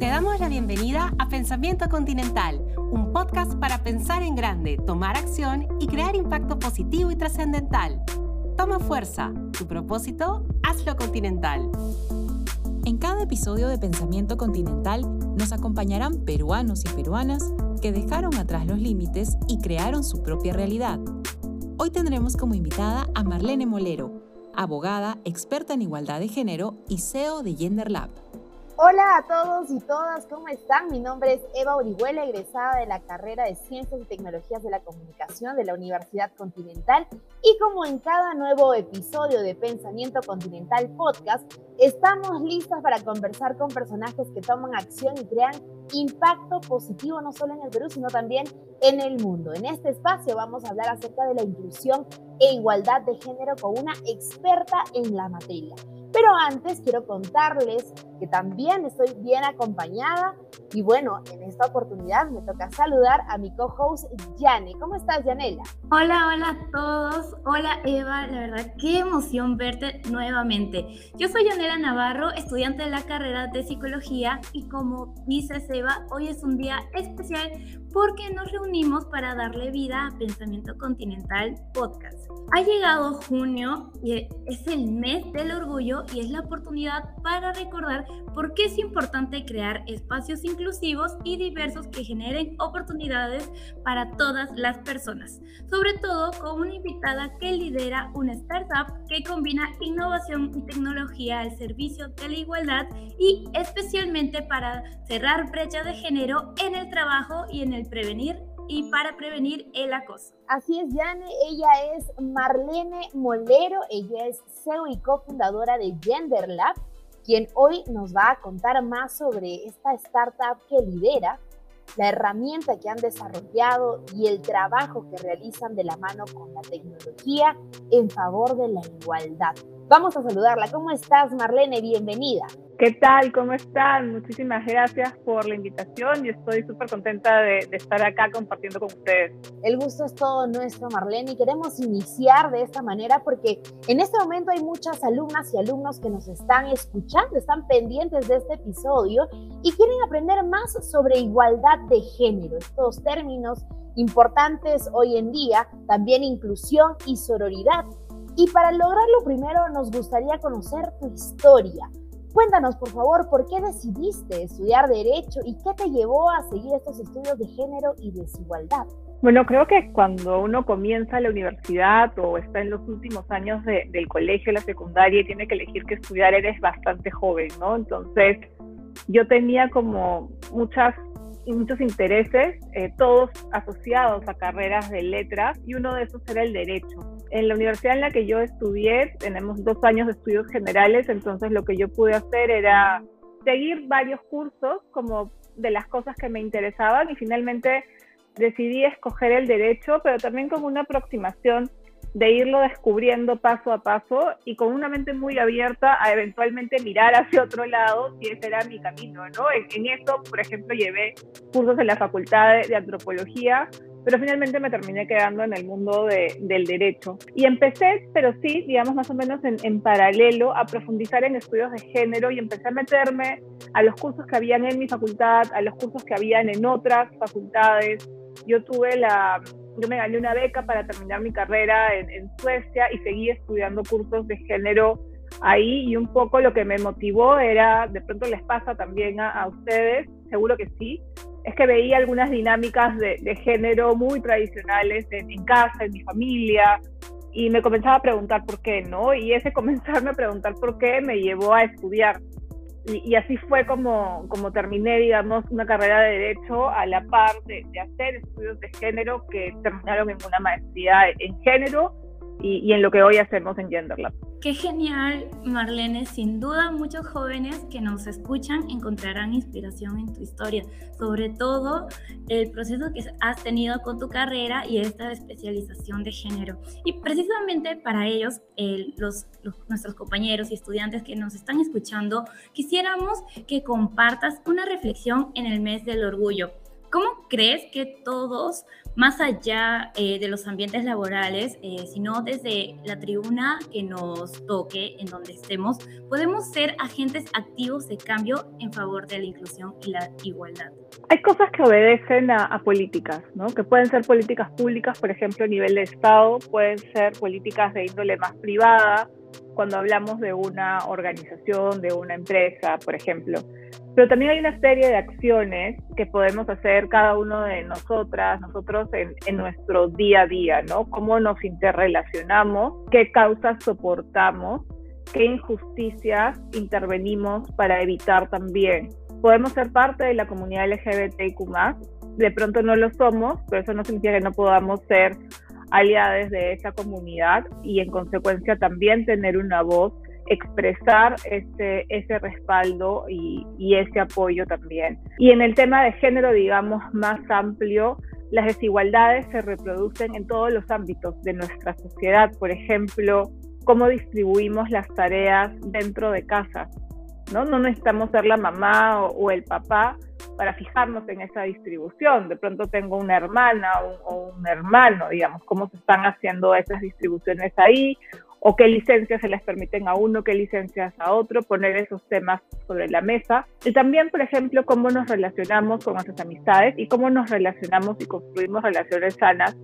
Te damos la bienvenida a Pensamiento Continental, un podcast para pensar en grande, tomar acción y crear impacto positivo y trascendental. Toma fuerza, tu propósito, hazlo continental. En cada episodio de Pensamiento Continental nos acompañarán peruanos y peruanas que dejaron atrás los límites y crearon su propia realidad. Hoy tendremos como invitada a Marlene Molero, abogada, experta en igualdad de género y CEO de Gender Lab. Hola a todos y todas, ¿cómo están? Mi nombre es Eva Orihuela, egresada de la carrera de Ciencias y Tecnologías de la Comunicación de la Universidad Continental. Y como en cada nuevo episodio de Pensamiento Continental Podcast, estamos listas para conversar con personajes que toman acción y crean impacto positivo no solo en el Perú, sino también en el mundo. En este espacio vamos a hablar acerca de la inclusión e igualdad de género con una experta en la materia. Pero antes quiero contarles que también estoy bien acompañada y bueno, en esta oportunidad me toca saludar a mi co-host Yane. ¿Cómo estás, Yanela? Hola, hola a todos. Hola, Eva. La verdad, qué emoción verte nuevamente. Yo soy Yanela Navarro, estudiante de la carrera de psicología y como dices, Eva, hoy es un día especial porque nos reunimos para darle vida a Pensamiento Continental Podcast. Ha llegado junio y es el mes del orgullo y es la oportunidad para recordar por qué es importante crear espacios inclusivos y diversos que generen oportunidades para todas las personas, sobre todo con una invitada que lidera una startup que combina innovación y tecnología al servicio de la igualdad y especialmente para cerrar brecha de género en el trabajo y en el prevenir y para prevenir el acoso. Así es, Yane, ella es Marlene Molero, ella es CEO y cofundadora de Gender Lab, quien hoy nos va a contar más sobre esta startup que lidera, la herramienta que han desarrollado y el trabajo que realizan de la mano con la tecnología en favor de la igualdad. Vamos a saludarla. ¿Cómo estás, Marlene? Bienvenida. ¿Qué tal? ¿Cómo están? Muchísimas gracias por la invitación y estoy súper contenta de, de, estar acá compartiendo con ustedes. El gusto es todo nuestro, Marlene, y queremos iniciar de esta manera porque en este momento hay muchas alumnas y alumnos que nos están escuchando, están pendientes de este episodio y quieren aprender más sobre igualdad de género, estos términos importantes hoy en día, también inclusión y sororidad. Y para lograrlo primero nos gustaría conocer tu historia. Cuéntanos, por favor, por qué decidiste estudiar Derecho y qué te llevó a seguir estos estudios de género y desigualdad. Bueno, creo que cuando uno comienza la universidad o está en los últimos años de, del colegio, la secundaria y tiene que elegir qué estudiar, eres bastante joven, ¿no? Entonces, yo tenía como muchas muchos intereses, eh, todos asociados a carreras de letras, y uno de esos era el derecho. En la universidad en la que yo estudié, tenemos dos años de estudios generales, entonces lo que yo pude hacer era seguir varios cursos como de las cosas que me interesaban y finalmente decidí escoger el derecho, pero también como una aproximación de irlo descubriendo paso a paso y con una mente muy abierta a eventualmente mirar hacia otro lado si ese era mi camino, ¿no? En, en eso, por ejemplo, llevé cursos en la facultad de, de, antropología, pero finalmente me terminé quedando en el mundo de, del derecho. Y empecé, pero sí, digamos más o menos en, en paralelo, a profundizar en estudios de género y empecé a meterme a los cursos que habían en mi facultad, a los cursos que habían en otras facultades. Yo tuve la, yo me gané una beca para terminar mi carrera en, en, Suecia y seguí estudiando cursos de género ahí y un poco lo que me motivó era, de pronto les pasa también a, a ustedes, seguro que sí, es que veía algunas dinámicas de, de género muy tradicionales en, en, casa, en mi familia, y me comenzaba a preguntar por qué, ¿no? Y ese comenzarme a preguntar por qué me llevó a estudiar. Y, y, así fue como, como terminé, digamos, una carrera de Derecho a la par de, de, hacer estudios de género que terminaron en una maestría en género y, y en lo que hoy hacemos en Gender Lab. Qué genial, Marlene. Sin duda, muchos jóvenes que nos escuchan encontrarán inspiración en tu historia, sobre todo el proceso que has tenido con tu carrera y esta especialización de género. Y precisamente para ellos, el, los, los, nuestros compañeros y estudiantes que nos están escuchando, quisiéramos que compartas una reflexión en el mes del orgullo ¿Cómo crees que todos, más allá eh, de los ambientes laborales, eh, sino desde la tribuna que nos toque, en donde estemos, podemos ser agentes activos de cambio en favor de la inclusión y la igualdad? Hay cosas que obedecen a, a políticas, ¿no? que pueden ser políticas públicas, por ejemplo, a nivel de Estado, pueden ser políticas de índole más privada, cuando hablamos de una organización, de una empresa, por ejemplo. Pero también hay una serie de acciones que podemos hacer cada uno de nosotras, nosotros en, en, nuestro día a día, ¿no? Cómo nos interrelacionamos, qué causas soportamos, qué injusticias intervenimos para evitar también. Podemos ser parte de la comunidad LGBTIQ, de pronto no lo somos, pero eso no significa que no podamos ser aliados de esa comunidad y en consecuencia también tener una voz, expresar ese, ese respaldo y, y ese apoyo también. Y en el tema de género, digamos, más amplio, las desigualdades se reproducen en todos los ámbitos de nuestra sociedad. Por ejemplo, cómo distribuimos las tareas dentro de casa. No, no necesitamos ser la mamá o, el papá para fijarnos en esa distribución. De pronto tengo una hermana o, o, un hermano, digamos, cómo se están haciendo esas distribuciones ahí, o qué licencias se les permiten a uno, qué licencias a otro, poner esos temas sobre la mesa. Y también, por ejemplo, cómo nos relacionamos con nuestras amistades y cómo nos relacionamos y construimos relaciones sanas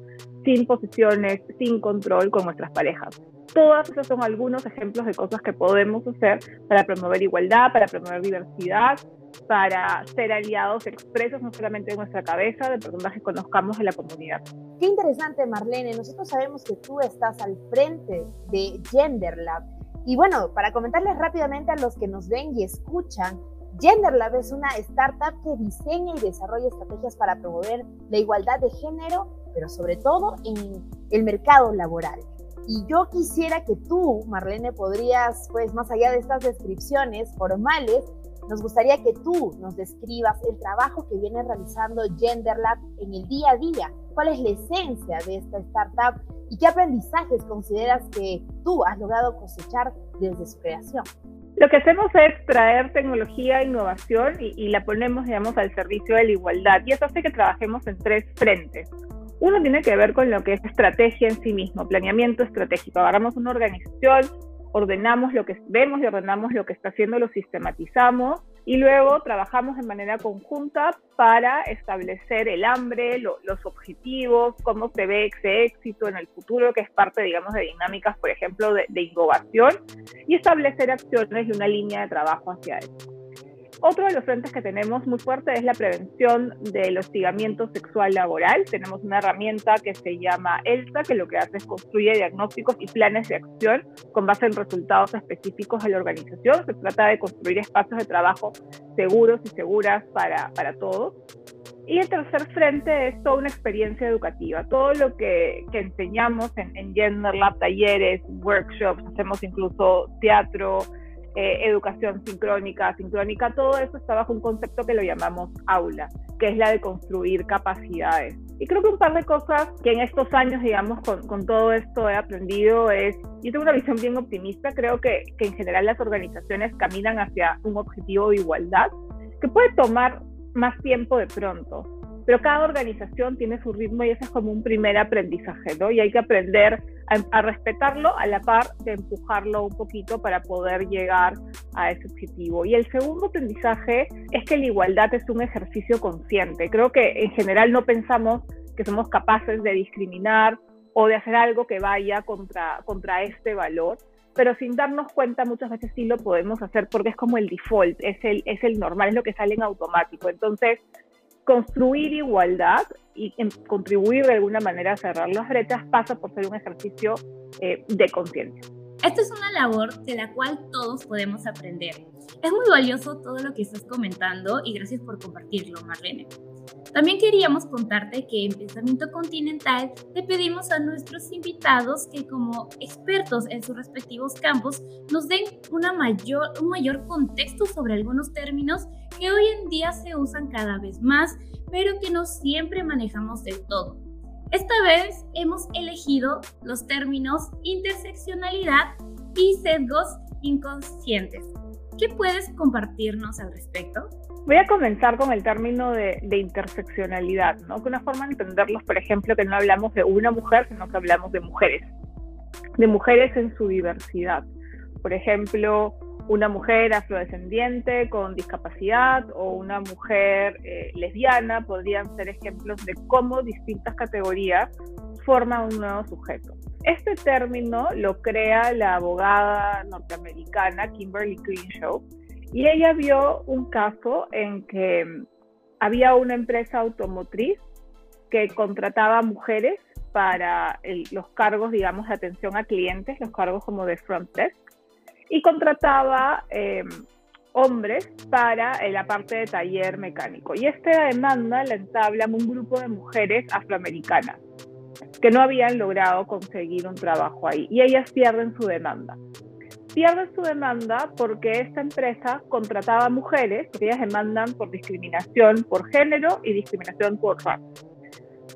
sin posiciones, sin control con nuestras parejas. Todos esos son algunos ejemplos de cosas que podemos hacer para promover igualdad, para promover diversidad, para ser aliados expresos no solamente de nuestra cabeza, de personas que conozcamos de la comunidad. Qué interesante, Marlene. Nosotros sabemos que tú estás al frente de Gender Lab. Y bueno, para comentarles rápidamente a los que nos ven y escuchan, Gender Lab es una startup que diseña y desarrolla estrategias para promover la igualdad de género, pero sobre todo en el mercado laboral. Y yo quisiera que tú, Marlene, podrías, pues más allá de estas descripciones formales, nos gustaría que tú nos describas el trabajo que viene realizando GenderLab en el día a día. ¿Cuál es la esencia de esta startup y qué aprendizajes consideras que tú has logrado cosechar desde su creación? Lo que hacemos es traer tecnología innovación y, y la ponemos, digamos, al servicio de la igualdad. Y eso hace que trabajemos en tres frentes. Uno tiene que ver con lo que es estrategia en sí mismo, planeamiento estratégico. Agarramos una organización, ordenamos lo que vemos y ordenamos lo que está haciendo, lo sistematizamos y luego trabajamos de manera conjunta para establecer el hambre, lo, los objetivos, cómo se ese éxito en el futuro, que es parte, digamos, de dinámicas, por ejemplo, de, de innovación, y establecer acciones y una línea de trabajo hacia eso. Otro de los frentes que tenemos muy fuerte es la prevención del hostigamiento sexual laboral. Tenemos una herramienta que se llama ELSA, que lo que hace es construir diagnósticos y planes de acción con base en resultados específicos de la organización. Se trata de construir espacios de trabajo seguros y seguras para, para todos. Y el tercer frente es toda una experiencia educativa. Todo lo que, que enseñamos en, en Gender Lab, talleres, workshops, hacemos incluso teatro, eh, educación sincrónica, sincrónica, todo eso está bajo un concepto que lo llamamos aula, que es la de construir capacidades. Y creo que un par de cosas que en estos años, digamos, con, todo esto he aprendido es, yo tengo una visión bien optimista, creo que, que en general las organizaciones caminan hacia un objetivo de igualdad, que puede tomar más tiempo de pronto, pero cada organización tiene su ritmo y ese es como un primer aprendizaje, ¿no? Y hay que aprender a, respetarlo a la par de empujarlo un poquito para poder llegar a ese objetivo. Y el segundo aprendizaje es que la igualdad es un ejercicio consciente. Creo que en general no pensamos que somos capaces de discriminar o de hacer algo que vaya contra, contra este valor pero sin darnos cuenta muchas veces sí lo podemos hacer porque es como el default, es el, es el normal, es lo que sale en automático. Entonces, construir igualdad y contribuir de alguna manera a cerrar las brechas pasa por ser un ejercicio eh, de conciencia. Esta es una labor de la cual todos podemos aprender. Es muy valioso todo lo que estás comentando y gracias por compartirlo, Marlene. También queríamos contarte que en Pensamiento Continental le pedimos a nuestros invitados que como expertos en sus respectivos campos nos den una mayor, un mayor contexto sobre algunos términos que hoy en día se usan cada vez más, pero que no siempre manejamos del todo. Esta vez hemos elegido los términos interseccionalidad y sesgos inconscientes. ¿Qué puedes compartirnos al respecto? Voy a comenzar con el término de, interseccionalidad, ¿no? Que una forma de entenderlos, por ejemplo, que no hablamos de una mujer, sino que hablamos de mujeres, de mujeres en su diversidad. Por ejemplo, una mujer afrodescendiente con discapacidad o una mujer eh, lesbiana podrían ser ejemplos de cómo distintas categorías forman un nuevo sujeto. Este término lo crea la abogada norteamericana Kimberly Crenshaw y ella vio un caso en que había una empresa automotriz que contrataba mujeres para los cargos, digamos, de atención a clientes, los cargos como de front desk, y contrataba em, hombres para la parte de taller mecánico. Y esta demanda la entabla un grupo de mujeres afroamericanas que no habían logrado conseguir un trabajo ahí y ellas pierden su demanda pierden su demanda porque esta empresa contrataba mujeres, porque ellas demandan por discriminación por género y discriminación por raza.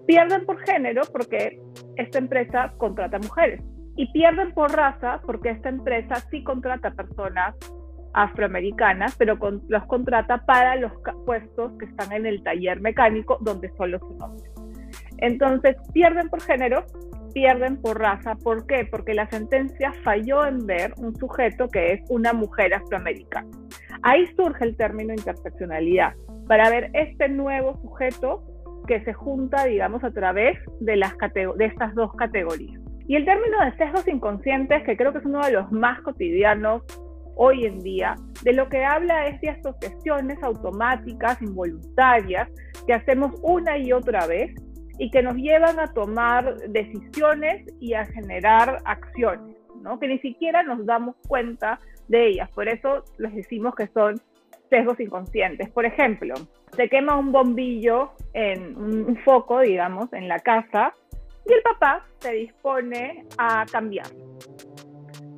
Pierden por género porque esta empresa contrata mujeres. Y pierden por raza porque esta empresa sí contrata personas afroamericanas, pero los contrata para los puestos que están en el taller mecánico donde solo son hombres. Entonces pierden por género pierden por raza. ¿Por qué? Porque la sentencia falló en ver un sujeto que es una mujer afroamericana. Ahí surge el término interseccionalidad, para ver este nuevo sujeto que se junta, digamos, a través de, estas dos categorías. Y el término de sesgos inconscientes, que creo que es uno de los más cotidianos hoy en día, de lo que habla es de asociaciones automáticas, involuntarias, que hacemos una y otra vez y que nos llevan a tomar decisiones y a generar acciones, ¿no? que ni siquiera nos damos cuenta de ellas. Por eso les decimos que son sesgos inconscientes. Por ejemplo, se quema un bombillo en un foco, digamos, en la casa y el papá se dispone a cambiar.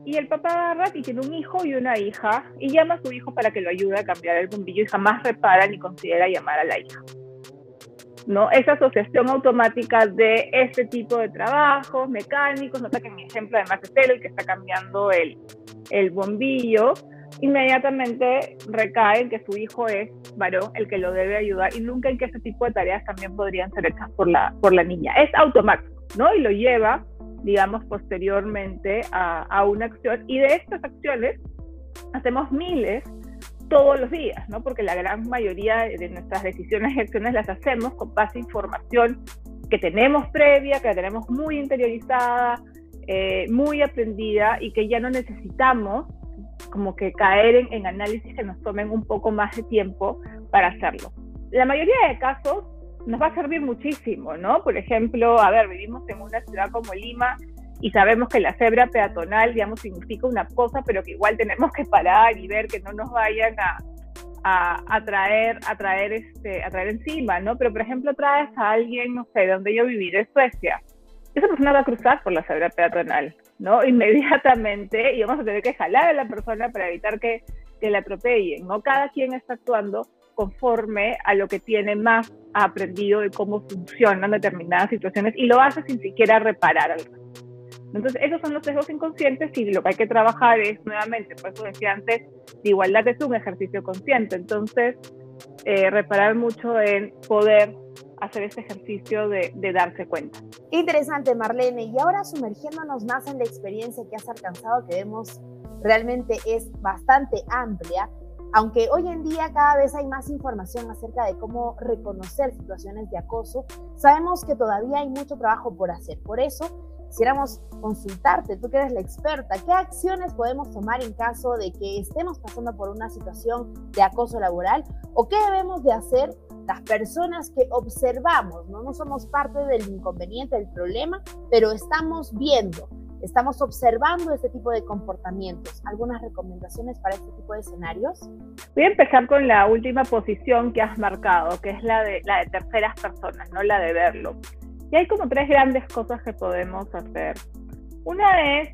Y el papá agarra tiene un hijo y una hija y llama a su hijo para que lo ayude a cambiar el bombillo y jamás repara ni considera llamar a la hija. ¿No? Esa asociación automática de este tipo de trabajos mecánicos, nota que mi ejemplo además es el que está cambiando el, el bombillo, inmediatamente recae en que su hijo es varón el que lo debe ayudar y nunca en que ese tipo de tareas también podrían ser hechas por la, por la niña. Es automático, ¿no? Y lo lleva, digamos, posteriormente a, a una acción. Y de estas acciones hacemos miles todos los días, ¿no? Porque la gran mayoría de nuestras decisiones y acciones las hacemos con base información que tenemos previa, que la tenemos muy interiorizada, eh, muy aprendida y que ya no necesitamos como que caer en, en, análisis que nos tomen un poco más de tiempo para hacerlo. La mayoría de casos nos va a servir muchísimo, ¿no? Por ejemplo, a ver, vivimos en una ciudad como Lima y sabemos que la cebra peatonal, digamos, significa una cosa, pero que igual tenemos que parar y ver que no nos vayan a, a, a, traer este, a encima, ¿no? Pero, por ejemplo, traes a alguien, no sé, de donde yo viví, de Suecia. Esa persona va a cruzar por la cebra peatonal, ¿no? Inmediatamente, y vamos a tener que jalar a la persona para evitar que, que la atropellen, ¿no? Cada quien está actuando conforme a lo que tiene más aprendido de cómo funcionan determinadas situaciones y lo hace sin siquiera reparar al entonces, esos son los sesgos inconscientes y lo que hay que trabajar es, nuevamente, por eso decía antes, la igualdad es un ejercicio consciente. Entonces, eh, reparar mucho en poder hacer ese ejercicio de, de, darse cuenta. Interesante, Marlene. Y ahora sumergiéndonos más en la experiencia que has alcanzado, que vemos realmente es bastante amplia, aunque hoy en día cada vez hay más información acerca de cómo reconocer situaciones de acoso, sabemos que todavía hay mucho trabajo por hacer. Por eso, quisiéramos consultarte, tú que eres la experta, ¿qué acciones podemos tomar en caso de que estemos pasando por una situación de acoso laboral o qué debemos de hacer las personas que observamos, no, no somos parte del inconveniente, del problema, pero estamos viendo, estamos observando este tipo de comportamientos. ¿Algunas recomendaciones para este tipo de escenarios? Voy a empezar con la última posición que has marcado, que es la de, la de terceras personas, no la de verlo. Y hay como tres grandes cosas que podemos hacer. Una es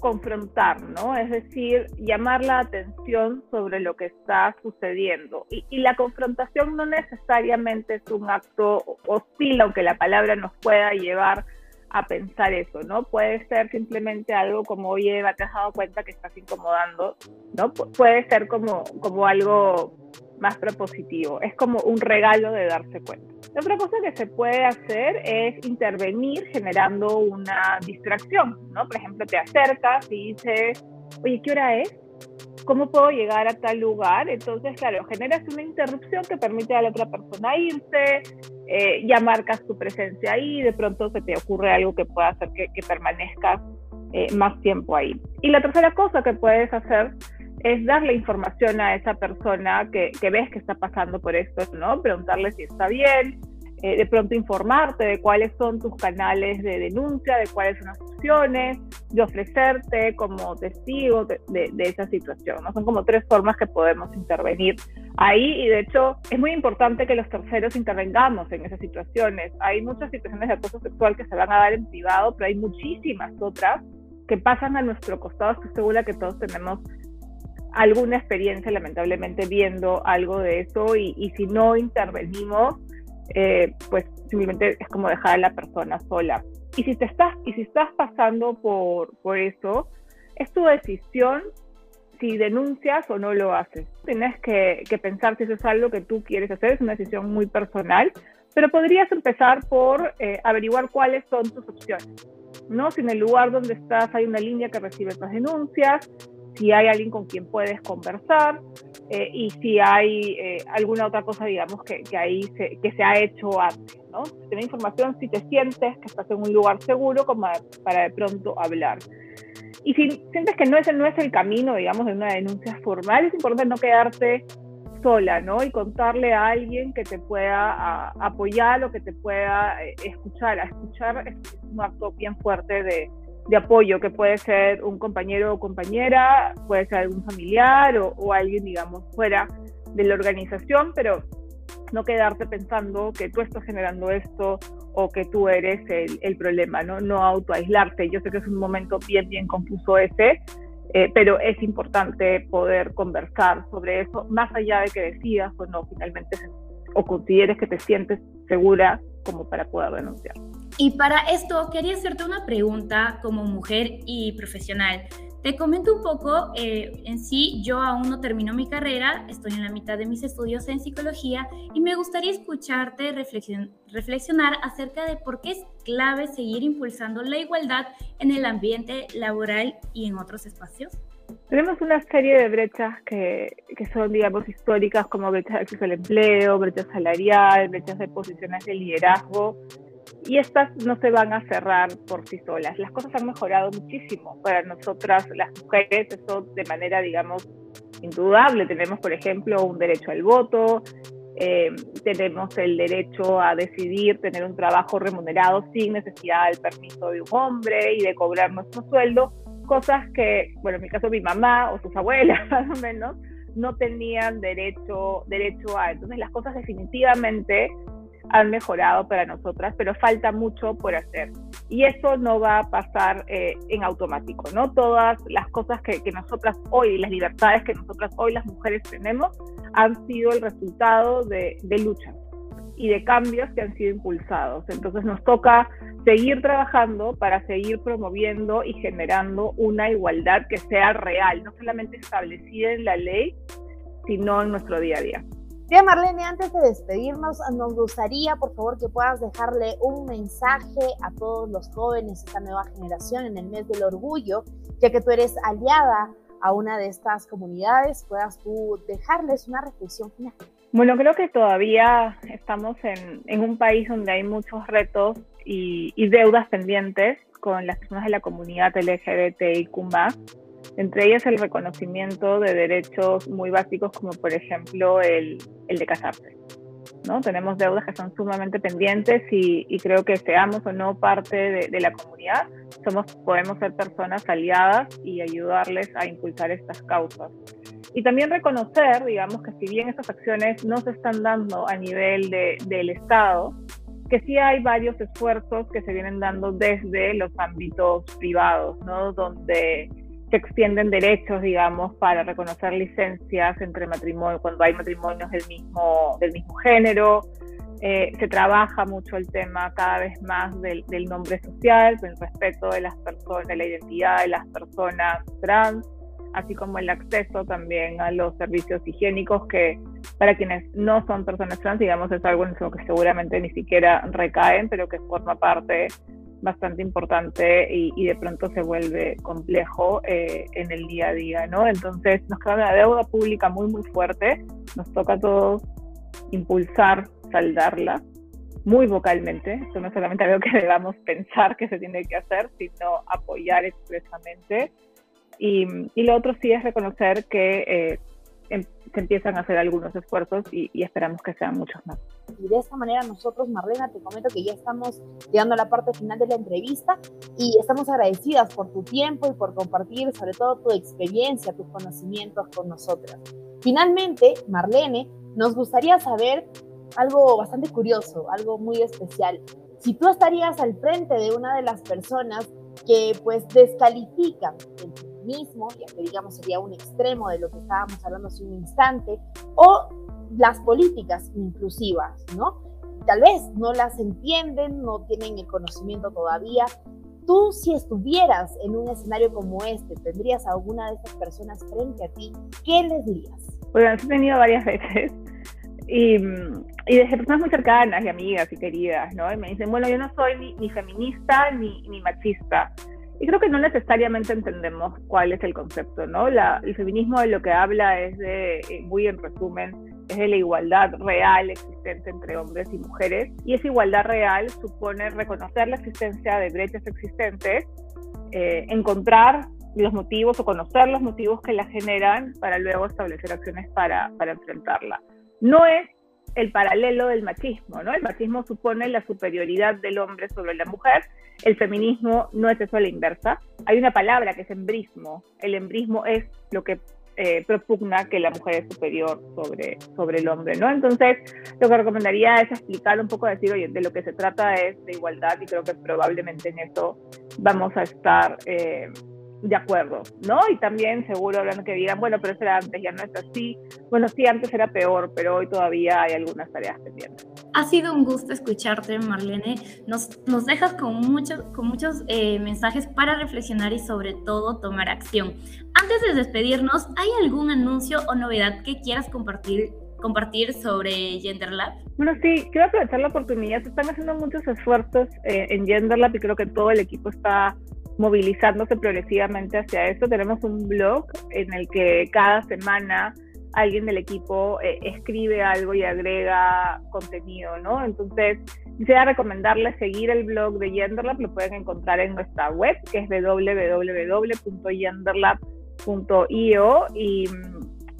confrontar, ¿no? Es decir, llamar la atención sobre lo que está sucediendo. Y, la confrontación no necesariamente es un acto hostil, aunque la palabra nos pueda llevar a pensar eso, ¿no? Puede ser simplemente algo como, oye, te has dado cuenta que estás incomodando, ¿no? puede ser como, como algo más propositivo. Es como un regalo de darse cuenta. Otra cosa que se puede hacer es intervenir generando una distracción, ¿no? Por ejemplo, te acercas y dices, oye, ¿qué hora es? ¿Cómo puedo llegar a tal lugar? Entonces, claro, generas una interrupción que permite a la otra persona irse, eh, ya marcas tu presencia ahí, de pronto se te ocurre algo que pueda hacer que, que permanezcas eh, más tiempo ahí. Y la tercera cosa que puedes hacer es darle información a esa persona que, ves que está pasando por esto, ¿no? Preguntarle si está bien, eh, de pronto informarte de cuáles son tus canales de denuncia, de cuáles son las opciones, de ofrecerte como testigo de, de, esa situación. ¿no? Son como tres formas que podemos intervenir ahí y de hecho es muy importante que los terceros intervengamos en esas situaciones. Hay muchas situaciones de acoso sexual que se van a dar en privado, pero hay muchísimas otras que pasan a nuestro costado. Estoy segura que todos tenemos alguna experiencia lamentablemente viendo algo de eso y, y si no intervenimos, eh, pues simplemente es como dejar a la persona sola. Y si te estás, y si estás pasando por, por eso, es tu decisión si denuncias o no lo haces. Tienes que, que, pensar si eso es algo que tú quieres hacer, es una decisión muy personal, pero podrías empezar por eh, averiguar cuáles son tus opciones. ¿no? Si en el lugar donde estás hay una línea que recibe estas denuncias, si hay alguien con quien puedes conversar eh, y si hay eh, alguna otra cosa, digamos, que, que ahí se, que se ha hecho antes, ¿no? Tener información si te sientes que estás en un lugar seguro como para de pronto hablar. Y si sientes que no es, no es el camino, digamos, de una denuncia formal, es importante no quedarte sola, ¿no? Y contarle a alguien que te pueda apoyar o que te pueda eh, escuchar. A escuchar es un acto bien fuerte de, de apoyo, que puede ser un compañero o compañera, puede ser algún familiar o, alguien, digamos, fuera de la organización, pero no quedarte pensando que tú estás generando esto o que tú eres el, problema, ¿no? No autoaislarte. Yo sé que es un momento bien, bien confuso ese, eh, pero es importante poder conversar sobre eso, más allá de que decidas o no finalmente o consideres que te sientes segura como para poder denunciar. Y para esto quería hacerte una pregunta como mujer y profesional. Te comento un poco, eh, en sí yo aún no termino mi carrera, estoy en la mitad de mis estudios en psicología y me gustaría escucharte reflexionar acerca de por qué es clave seguir impulsando la igualdad en el ambiente laboral y en otros espacios. Tenemos una serie de brechas que, que son, digamos, históricas como brechas de acceso al empleo, brechas salarial, brechas de posiciones de liderazgo, y estas no se van a cerrar por sí solas. Las cosas han mejorado muchísimo para nosotras, las mujeres, eso de manera, digamos, indudable. Tenemos, por ejemplo, un derecho al voto, eh, tenemos el derecho a decidir tener un trabajo remunerado sin necesidad del permiso de un hombre y de cobrar nuestro sueldo, cosas que, bueno, en mi caso mi mamá o sus abuelas más o menos, no tenían derecho, derecho a. Entonces las cosas definitivamente han mejorado para nosotras, pero falta mucho por hacer. Y eso no va a pasar eh, en automático, ¿no? Todas las cosas que, que nosotras hoy, las libertades que nosotras hoy las mujeres tenemos, han sido el resultado de, de luchas y de cambios que han sido impulsados. Entonces nos toca seguir trabajando para seguir promoviendo y generando una igualdad que sea real, no solamente establecida en la ley, sino en nuestro día a día. Bien, Marlene, antes de despedirnos, nos gustaría, por favor, que puedas dejarle un mensaje a todos los jóvenes, esta nueva generación en el mes del orgullo, ya que tú eres aliada a una de estas comunidades, puedas tú dejarles una reflexión final. Bueno, creo que todavía estamos en, en un país donde hay muchos retos y, y, deudas pendientes con las personas de la comunidad LGBTIQ+, entre ellas el reconocimiento de derechos muy básicos como por ejemplo el, el de casarse. ¿no? Tenemos deudas que son sumamente pendientes y, creo que seamos o no parte de, de, la comunidad, somos, podemos ser personas aliadas y ayudarles a impulsar estas causas. Y también reconocer, digamos, que si bien estas acciones no se están dando a nivel de, del Estado, que sí hay varios esfuerzos que se vienen dando desde los ámbitos privados, ¿no? Donde se extienden derechos, digamos, para reconocer licencias entre matrimonio, cuando hay matrimonios del mismo, del mismo género. Eh, se trabaja mucho el tema cada vez más del, del nombre social, el respeto de las personas, de la identidad de las personas trans. así como el acceso también a los servicios higiénicos que para quienes no son personas trans, digamos, es algo en lo que seguramente ni siquiera recaen, pero que forma parte bastante importante y, de pronto se vuelve complejo eh, en el día a día, ¿no? Entonces nos queda una deuda pública muy, muy fuerte, nos toca a todos impulsar, saldarla, muy vocalmente, esto no es solamente algo que debamos pensar que se tiene que hacer, sino apoyar expresamente. Y, y lo otro sí es reconocer que eh, se empiezan a hacer algunos esfuerzos y, esperamos que sean muchos más. Y de esta manera nosotros, Marlena, te comento que ya estamos llegando a la parte final de la entrevista y estamos agradecidas por tu tiempo y por compartir sobre todo tu experiencia, tus conocimientos con nosotras. Finalmente, Marlene, nos gustaría saber algo bastante curioso, algo muy especial. Si tú estarías al frente de una de las personas que pues descalifican el feminismo, ya que digamos sería un extremo de lo que estábamos hablando hace un instante, o las políticas inclusivas, ¿no? Tal vez no las entienden, no tienen el conocimiento todavía. Tú si estuvieras en un escenario como este, tendrías a alguna de estas personas frente a ti, ¿qué les dirías? Bueno, he tenido varias veces y, y desde personas muy cercanas y amigas y queridas, ¿no? Y me dicen, bueno, yo no soy ni, ni feminista ni, ni, machista. Y creo que no necesariamente entendemos cuál es el concepto, ¿no? La, el feminismo de lo que habla es de, eh, muy en resumen, es de la igualdad real existente entre hombres y mujeres. Y esa igualdad real supone reconocer la existencia de brechas existentes, eh, encontrar los motivos o conocer los motivos que la generan para luego establecer acciones para, para enfrentarla no es el paralelo del machismo, ¿no? El machismo supone la superioridad del hombre sobre la mujer, el feminismo no es eso a la inversa. Hay una palabra que es embrismo, el embrismo es lo que eh, propugna que la mujer es superior sobre, sobre el hombre, ¿no? Entonces, lo que recomendaría es explicar un poco, decir, oye, de lo que se trata es de igualdad y creo que probablemente en eso vamos a estar... Eh, de acuerdo, ¿no? Y también seguro hablando que digan, bueno, pero eso era antes, ya no es así. Bueno, sí, antes era peor, pero hoy todavía hay algunas tareas pendientes. Ha sido un gusto escucharte, Marlene. Nos, nos dejas con muchos, con muchos eh, mensajes para reflexionar y sobre todo tomar acción. Antes de despedirnos, ¿hay algún anuncio o novedad que quieras compartir compartir sobre GenderLab? Bueno, sí, quiero aprovechar la oportunidad. Se están haciendo muchos esfuerzos eh, en GenderLab y creo que todo el equipo está movilizándose progresivamente hacia eso. Tenemos un blog en el que cada semana alguien del equipo eh, escribe algo y agrega contenido, ¿no? Entonces, quisiera recomendarles seguir el blog de Genderlab, lo pueden encontrar en nuestra web, que es www.genderlab.io y,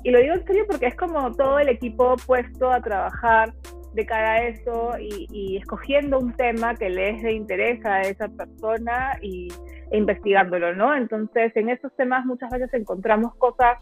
y lo digo en serio porque es como todo el equipo puesto a trabajar de cara a eso y, y escogiendo un tema que les de interés a esa persona y investigándolo, ¿no? Entonces, en esos temas muchas veces encontramos cosas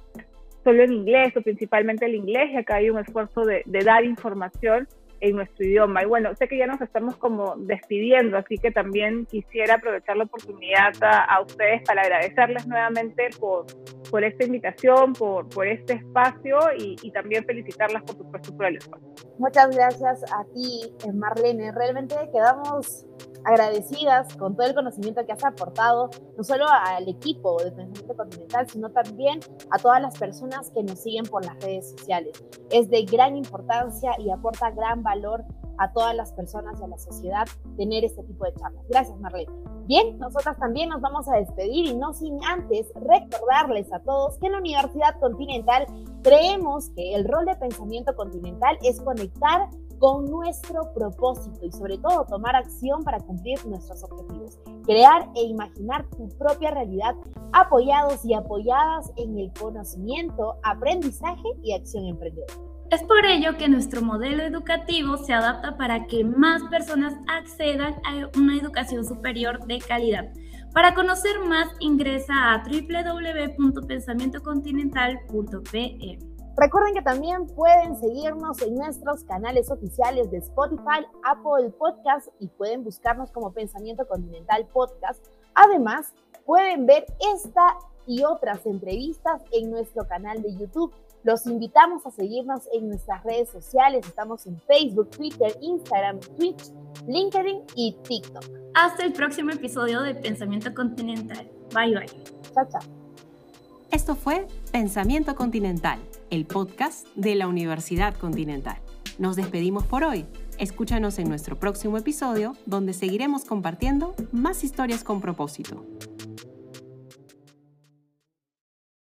solo en inglés o principalmente el inglés y acá hay un esfuerzo de, dar información en nuestro idioma. Y bueno, sé que ya nos estamos como despidiendo, así que también quisiera aprovechar la oportunidad a, ustedes para agradecerles nuevamente por, esta invitación, por, por este espacio y, y también felicitarlas por supuesto por el esfuerzo. Muchas gracias a ti, Marlene. Realmente quedamos agradecidas con todo el conocimiento que has aportado, no solo al equipo de Pensamiento Continental, sino también a todas las personas que nos siguen por las redes sociales. Es de gran importancia y aporta gran valor a todas las personas y a la sociedad tener este tipo de charlas. Gracias, Marlene. Bien, nosotras también nos vamos a despedir y no sin antes recordarles a todos que en la Universidad Continental creemos que el rol de pensamiento continental es conectar con nuestro propósito y sobre todo tomar acción para cumplir nuestros objetivos. Crear e imaginar tu propia realidad apoyados y apoyadas en el conocimiento, aprendizaje y acción emprendedora. Es por ello que nuestro modelo educativo se adapta para que más personas accedan a una educación superior de calidad. Para conocer más, ingresa a www.pensamientocontinental.pe. Recuerden que también pueden seguirnos en nuestros canales oficiales de Spotify, Apple Podcast y pueden buscarnos como Pensamiento Continental Podcast. Además, pueden ver esta y otras entrevistas en nuestro canal de YouTube. Los invitamos a seguirnos en nuestras redes sociales. Estamos en Facebook, Twitter, Instagram, Twitch, LinkedIn y TikTok. Hasta el próximo episodio de Pensamiento Continental. Bye bye. Chao, chao. Esto fue Pensamiento Continental, el podcast de la Universidad Continental. Nos despedimos por hoy. Escúchanos en nuestro próximo episodio donde seguiremos compartiendo más historias con propósito.